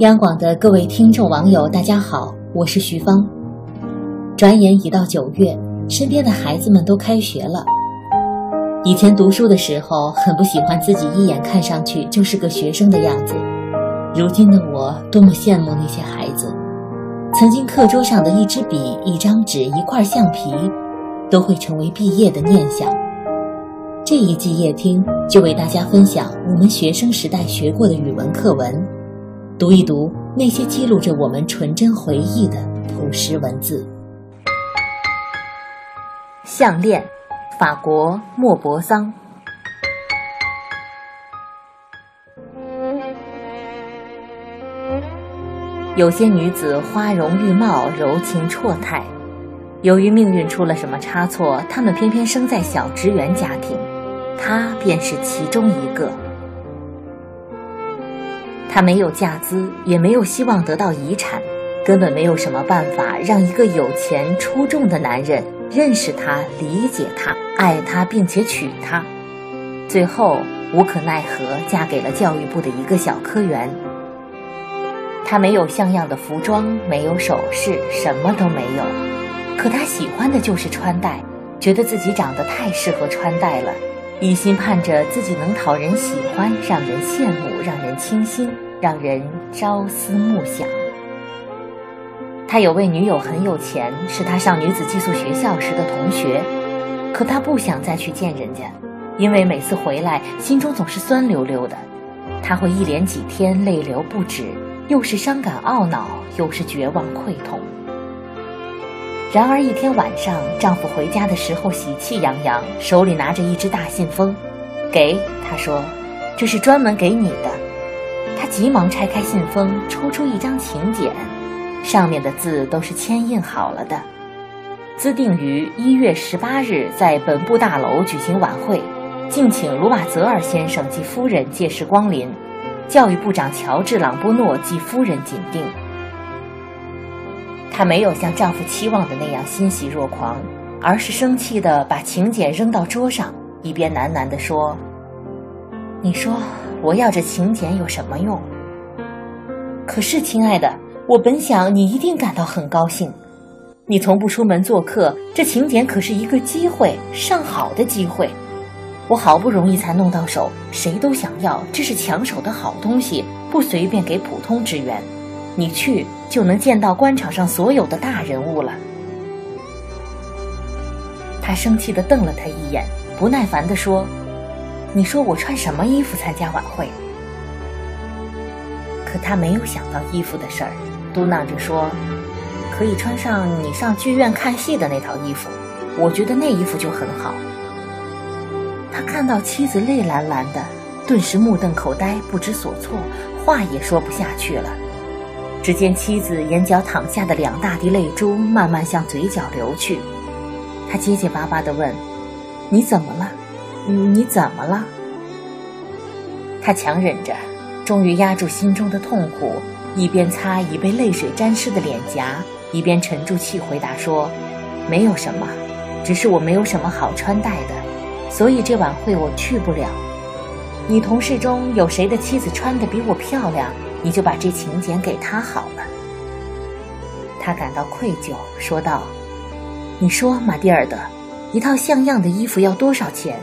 央广的各位听众网友，大家好，我是徐芳。转眼已到九月，身边的孩子们都开学了。以前读书的时候，很不喜欢自己一眼看上去就是个学生的样子。如今的我，多么羡慕那些孩子，曾经课桌上的一支笔、一张纸、一块橡皮，都会成为毕业的念想。这一季夜听就为大家分享我们学生时代学过的语文课文。读一读那些记录着我们纯真回忆的朴实文字。项链，法国莫泊桑。有些女子花容玉貌，柔情绰态，由于命运出了什么差错，她们偏偏生在小职员家庭，她便是其中一个。她没有嫁资，也没有希望得到遗产，根本没有什么办法让一个有钱出众的男人认识她、理解她、爱她，并且娶她。最后无可奈何，嫁给了教育部的一个小科员。她没有像样的服装，没有首饰，什么都没有。可她喜欢的就是穿戴，觉得自己长得太适合穿戴了。一心盼着自己能讨人喜欢，让人羡慕，让人倾心，让人朝思暮想。他有位女友很有钱，是他上女子寄宿学校时的同学，可他不想再去见人家，因为每次回来心中总是酸溜溜的。他会一连几天泪流不止，又是伤感懊恼，又是绝望愧痛。然而一天晚上，丈夫回家的时候喜气洋洋，手里拿着一只大信封，给他说：“这是专门给你的。”他急忙拆开信封，抽出一张请柬，上面的字都是签印好了的，自定于一月十八日在本部大楼举行晚会，敬请卢瓦泽尔先生及夫人届时光临，教育部长乔治·朗波诺及夫人紧盯。她没有像丈夫期望的那样欣喜若狂，而是生气地把请柬扔到桌上，一边喃喃地说：“你说我要这请柬有什么用？可是，亲爱的，我本想你一定感到很高兴。你从不出门做客，这请柬可是一个机会，上好的机会。我好不容易才弄到手，谁都想要，这是抢手的好东西，不随便给普通职员。”你去就能见到官场上所有的大人物了。他生气地瞪了他一眼，不耐烦地说：“你说我穿什么衣服参加晚会？”可他没有想到衣服的事儿，嘟囔着说：“可以穿上你上剧院看戏的那套衣服，我觉得那衣服就很好。”他看到妻子泪蓝蓝的，顿时目瞪口呆，不知所措，话也说不下去了。只见妻子眼角淌下的两大滴泪珠慢慢向嘴角流去，他结结巴巴地问：“你怎么了？你怎么了？”他强忍着，终于压住心中的痛苦，一边擦已被泪水沾湿的脸颊，一边沉住气回答说：“没有什么，只是我没有什么好穿戴的，所以这晚会我去不了。你同事中有谁的妻子穿得比我漂亮？”你就把这请柬给他好了。他感到愧疚，说道：“你说，马蒂尔德，一套像样的衣服要多少钱？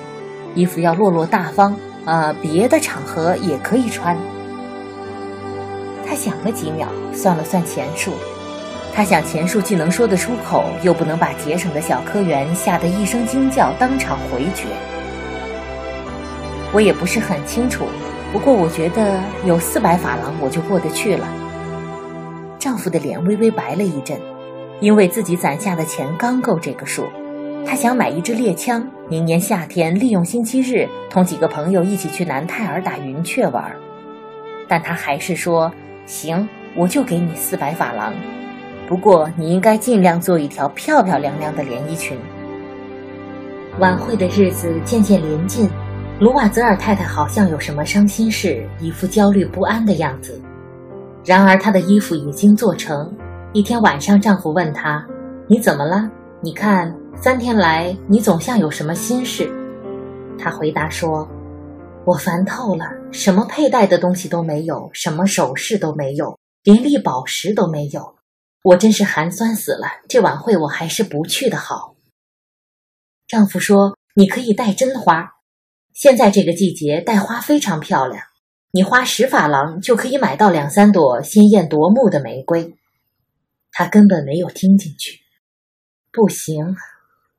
衣服要落落大方，呃，别的场合也可以穿。”他想了几秒，算了算钱数。他想钱数既能说得出口，又不能把节省的小科员吓得一声惊叫，当场回绝。我也不是很清楚。不过我觉得有四百法郎我就过得去了。丈夫的脸微微白了一阵，因为自己攒下的钱刚够这个数。他想买一支猎枪，明年夏天利用星期日同几个朋友一起去南泰尔打云雀玩。但他还是说：“行，我就给你四百法郎。不过你应该尽量做一条漂漂亮亮的连衣裙。”晚会的日子渐渐临近。卢瓦泽尔太太好像有什么伤心事，一副焦虑不安的样子。然而她的衣服已经做成。一天晚上，丈夫问她：“你怎么了？你看，三天来你总像有什么心事。”她回答说：“我烦透了，什么佩戴的东西都没有，什么首饰都没有，连粒宝石都没有，我真是寒酸死了。这晚会我还是不去的好。”丈夫说：“你可以戴真花，现在这个季节戴花非常漂亮。你花十法郎就可以买到两三朵鲜艳夺目的玫瑰。”他根本没有听进去。不行，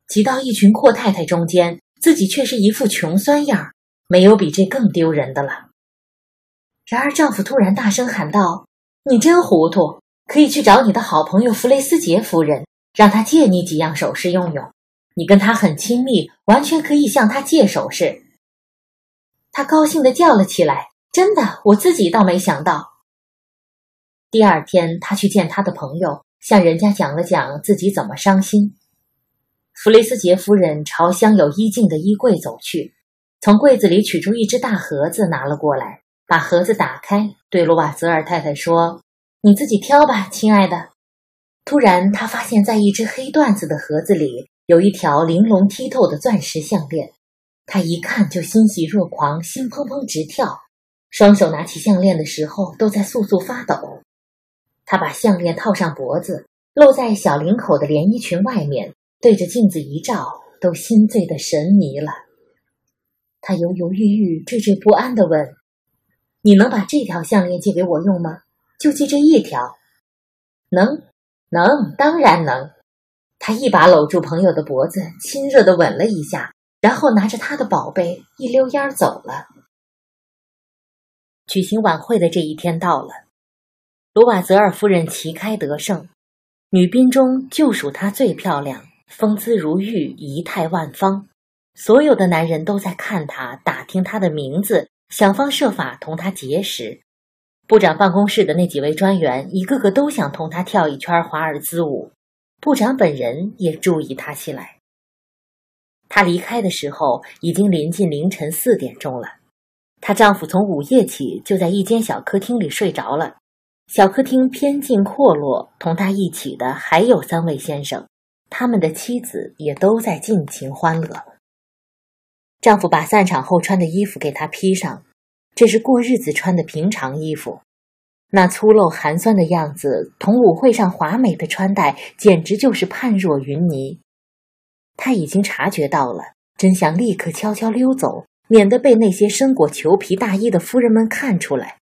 挤到一群阔太太中间，自己却是一副穷酸样儿，没有比这更丢人的了。然而，丈夫突然大声喊道：“你真糊涂！可以去找你的好朋友弗雷斯杰夫人，让她借你几样首饰用用。”你跟他很亲密，完全可以向他借首饰。他高兴地叫了起来：“真的，我自己倒没想到。”第二天，他去见他的朋友，向人家讲了讲自己怎么伤心。弗雷斯杰夫人朝镶有衣镜的衣柜走去，从柜子里取出一只大盒子，拿了过来，把盒子打开，对罗瓦泽尔太太说：“你自己挑吧，亲爱的。”突然，他发现，在一只黑缎子的盒子里。有一条玲珑剔透的钻石项链，他一看就欣喜若狂，心砰砰直跳，双手拿起项链的时候都在簌簌发抖。他把项链套上脖子，露在小领口的连衣裙外面，对着镜子一照，都心醉的神迷了。他犹犹豫豫、惴惴不安地问：“你能把这条项链借给我用吗？就借这一条？”“能，能，当然能。”他一把搂住朋友的脖子，亲热的吻了一下，然后拿着他的宝贝一溜烟儿走了。举行晚会的这一天到了，罗瓦泽尔夫人旗开得胜，女宾中就属她最漂亮，风姿如玉，仪态万方。所有的男人都在看她，打听她的名字，想方设法同她结识。部长办公室的那几位专员，一个个都想同她跳一圈华尔兹舞。部长本人也注意她起来。她离开的时候已经临近凌晨四点钟了。她丈夫从午夜起就在一间小客厅里睡着了。小客厅偏静阔落，同他一起的还有三位先生，他们的妻子也都在尽情欢乐。丈夫把散场后穿的衣服给她披上，这是过日子穿的平常衣服。那粗陋寒酸的样子，同舞会上华美的穿戴，简直就是判若云泥。他已经察觉到了，真想立刻悄悄溜走，免得被那些身裹裘皮大衣的夫人们看出来。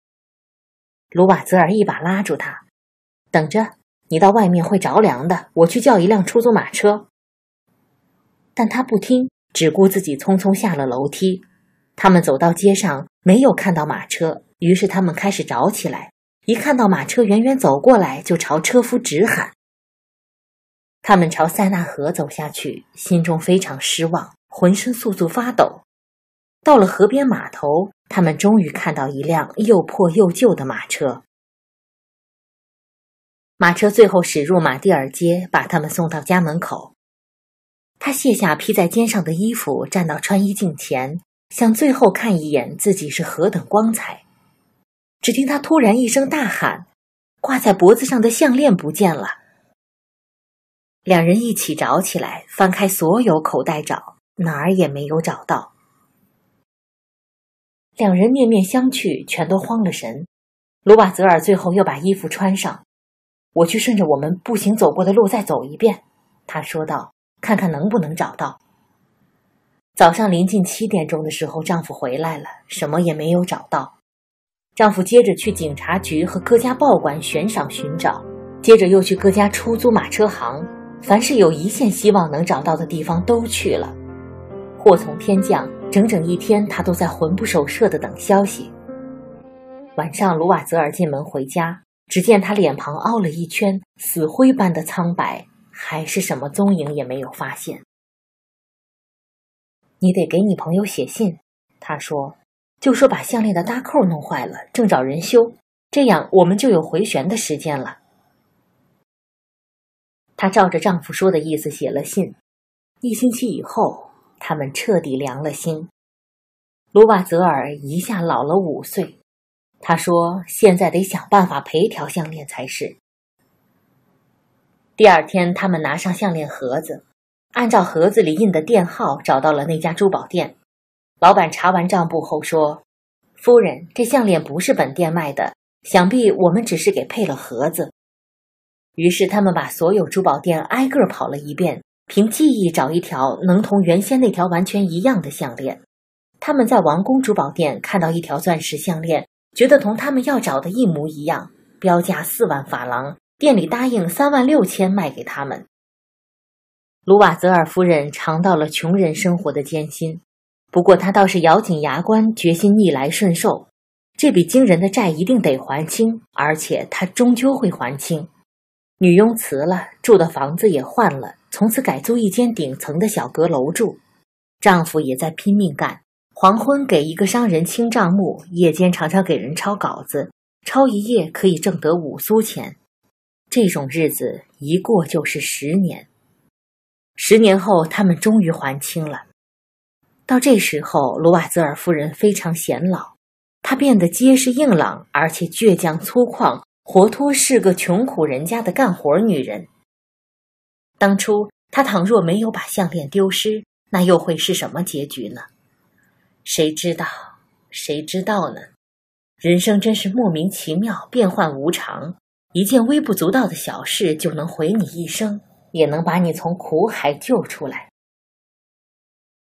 卢瓦泽尔一把拉住他：“等着，你到外面会着凉的。我去叫一辆出租马车。”但他不听，只顾自己匆匆下了楼梯。他们走到街上，没有看到马车，于是他们开始找起来。一看到马车远远走过来，就朝车夫直喊。他们朝塞纳河走下去，心中非常失望，浑身簌簌发抖。到了河边码头，他们终于看到一辆又破又旧的马车。马车最后驶入马蒂尔街，把他们送到家门口。他卸下披在肩上的衣服，站到穿衣镜前，想最后看一眼自己是何等光彩。只听他突然一声大喊：“挂在脖子上的项链不见了！”两人一起找起来，翻开所有口袋找，哪儿也没有找到。两人面面相觑，全都慌了神。卢瓦泽尔最后又把衣服穿上，我去顺着我们步行走过的路再走一遍，他说道：“看看能不能找到。”早上临近七点钟的时候，丈夫回来了，什么也没有找到。丈夫接着去警察局和各家报馆悬赏寻找，接着又去各家出租马车行，凡是有一线希望能找到的地方都去了。祸从天降，整整一天，他都在魂不守舍地等消息。晚上，卢瓦泽尔进门回家，只见他脸庞凹了一圈，死灰般的苍白，还是什么踪影也没有发现。你得给你朋友写信，他说。就说把项链的搭扣弄坏了，正找人修，这样我们就有回旋的时间了。她照着丈夫说的意思写了信。一星期以后，他们彻底凉了心。卢瓦泽尔一下老了五岁。他说：“现在得想办法赔条项链才是。”第二天，他们拿上项链盒子，按照盒子里印的店号找到了那家珠宝店。老板查完账簿后说：“夫人，这项链不是本店卖的，想必我们只是给配了盒子。于是他们把所有珠宝店挨个跑了一遍，凭记忆找一条能同原先那条完全一样的项链。他们在王宫珠宝店看到一条钻石项链，觉得同他们要找的一模一样，标价四万法郎，店里答应三万六千卖给他们。卢瓦泽尔夫人尝到了穷人生活的艰辛，不过她倒是咬紧牙关，决心逆来顺受。这笔惊人的债一定得还清，而且她终究会还清。女佣辞了，住的房子也换了，从此改租一间顶层的小阁楼住。丈夫也在拼命干，黄昏给一个商人清账目，夜间常常给人抄稿子，抄一页可以挣得五苏钱。这种日子一过就是十年。十年后，他们终于还清了。到这时候，卢瓦泽尔夫人非常显老，她变得结实硬朗，而且倔强粗犷。活脱是个穷苦人家的干活女人。当初她倘若没有把项链丢失，那又会是什么结局呢？谁知道？谁知道呢？人生真是莫名其妙，变幻无常。一件微不足道的小事就能毁你一生，也能把你从苦海救出来。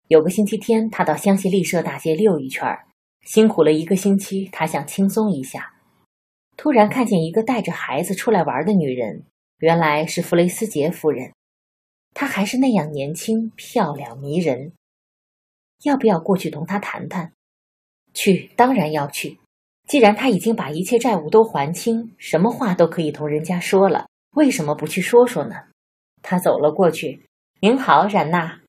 有个星期天，他到香榭丽舍大街溜一圈辛苦了一个星期，他想轻松一下。突然看见一个带着孩子出来玩的女人，原来是弗雷斯杰夫人。她还是那样年轻、漂亮、迷人。要不要过去同她谈谈？去，当然要去。既然他已经把一切债务都还清，什么话都可以同人家说了，为什么不去说说呢？他走了过去。您好，冉娜。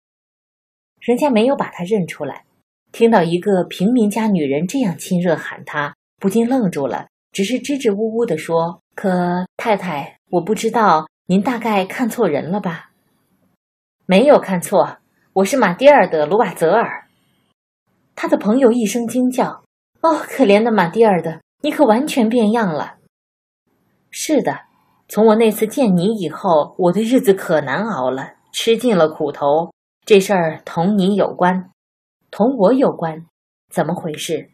人家没有把他认出来，听到一个平民家女人这样亲热喊他，不禁愣住了。只是支支吾吾地说：“可太太，我不知道，您大概看错人了吧？”“没有看错，我是马蒂尔德·卢瓦泽尔。”他的朋友一声惊叫：“哦，可怜的马蒂尔德，你可完全变样了。”“是的，从我那次见你以后，我的日子可难熬了，吃尽了苦头。这事儿同你有关，同我有关，怎么回事？”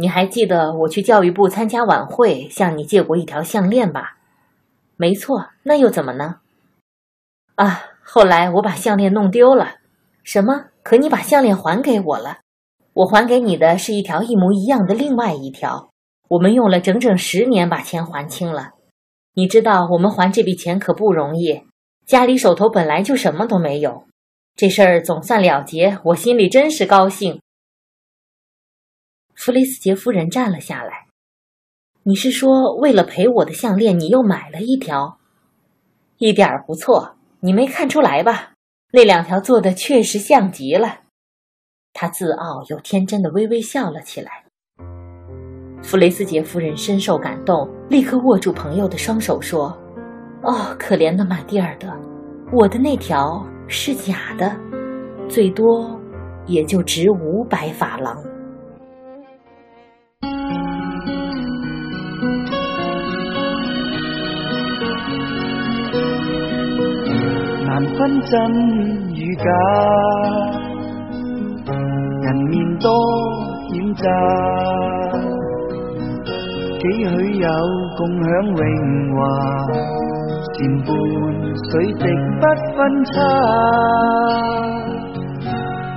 你还记得我去教育部参加晚会，向你借过一条项链吧？没错，那又怎么呢？啊，后来我把项链弄丢了。什么？可你把项链还给我了？我还给你的是一条一模一样的另外一条。我们用了整整十年把钱还清了。你知道我们还这笔钱可不容易，家里手头本来就什么都没有。这事儿总算了结，我心里真是高兴。弗雷斯杰夫人站了下来。“你是说，为了赔我的项链，你又买了一条？一点儿不错，你没看出来吧？那两条做的确实像极了。”他自傲又天真的微微笑了起来。弗雷斯杰夫人深受感动，立刻握住朋友的双手说：“哦，可怜的马蒂尔德，我的那条是假的，最多也就值五百法郎。”分真与假，人面多险诈，几许有共享荣华，善伴水滴不分差，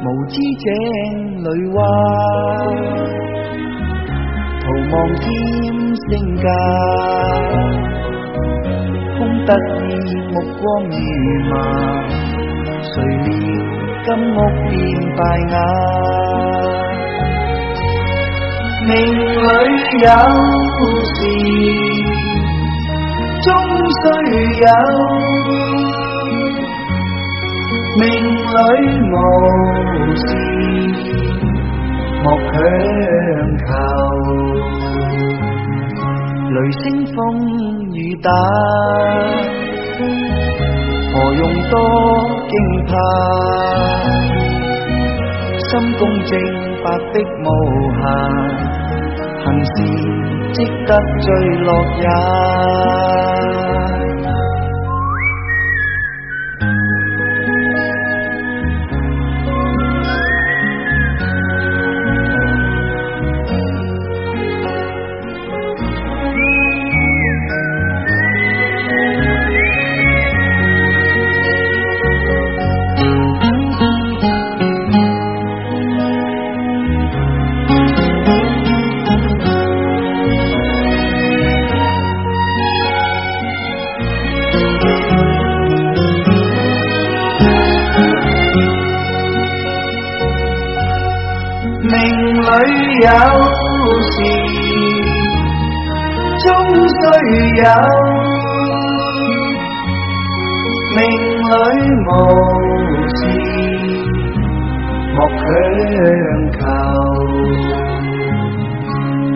无知井里蛙，徒望添升价。得意目光如麻，谁料金屋变败瓦。命里有时终须有，命里无事莫强求。雷声风雨何用多惊怕？心公正，白的无瑕，行事积得最乐也。有时终须有，命里无事莫强求。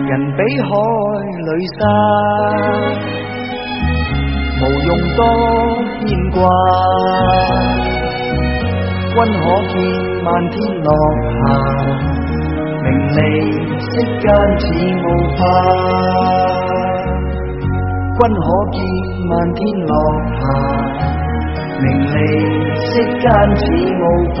人比海里沙，无用多牵挂。君可见漫天落霞？名利世间似雾化。君可见漫天落霞？名利世间似雾化。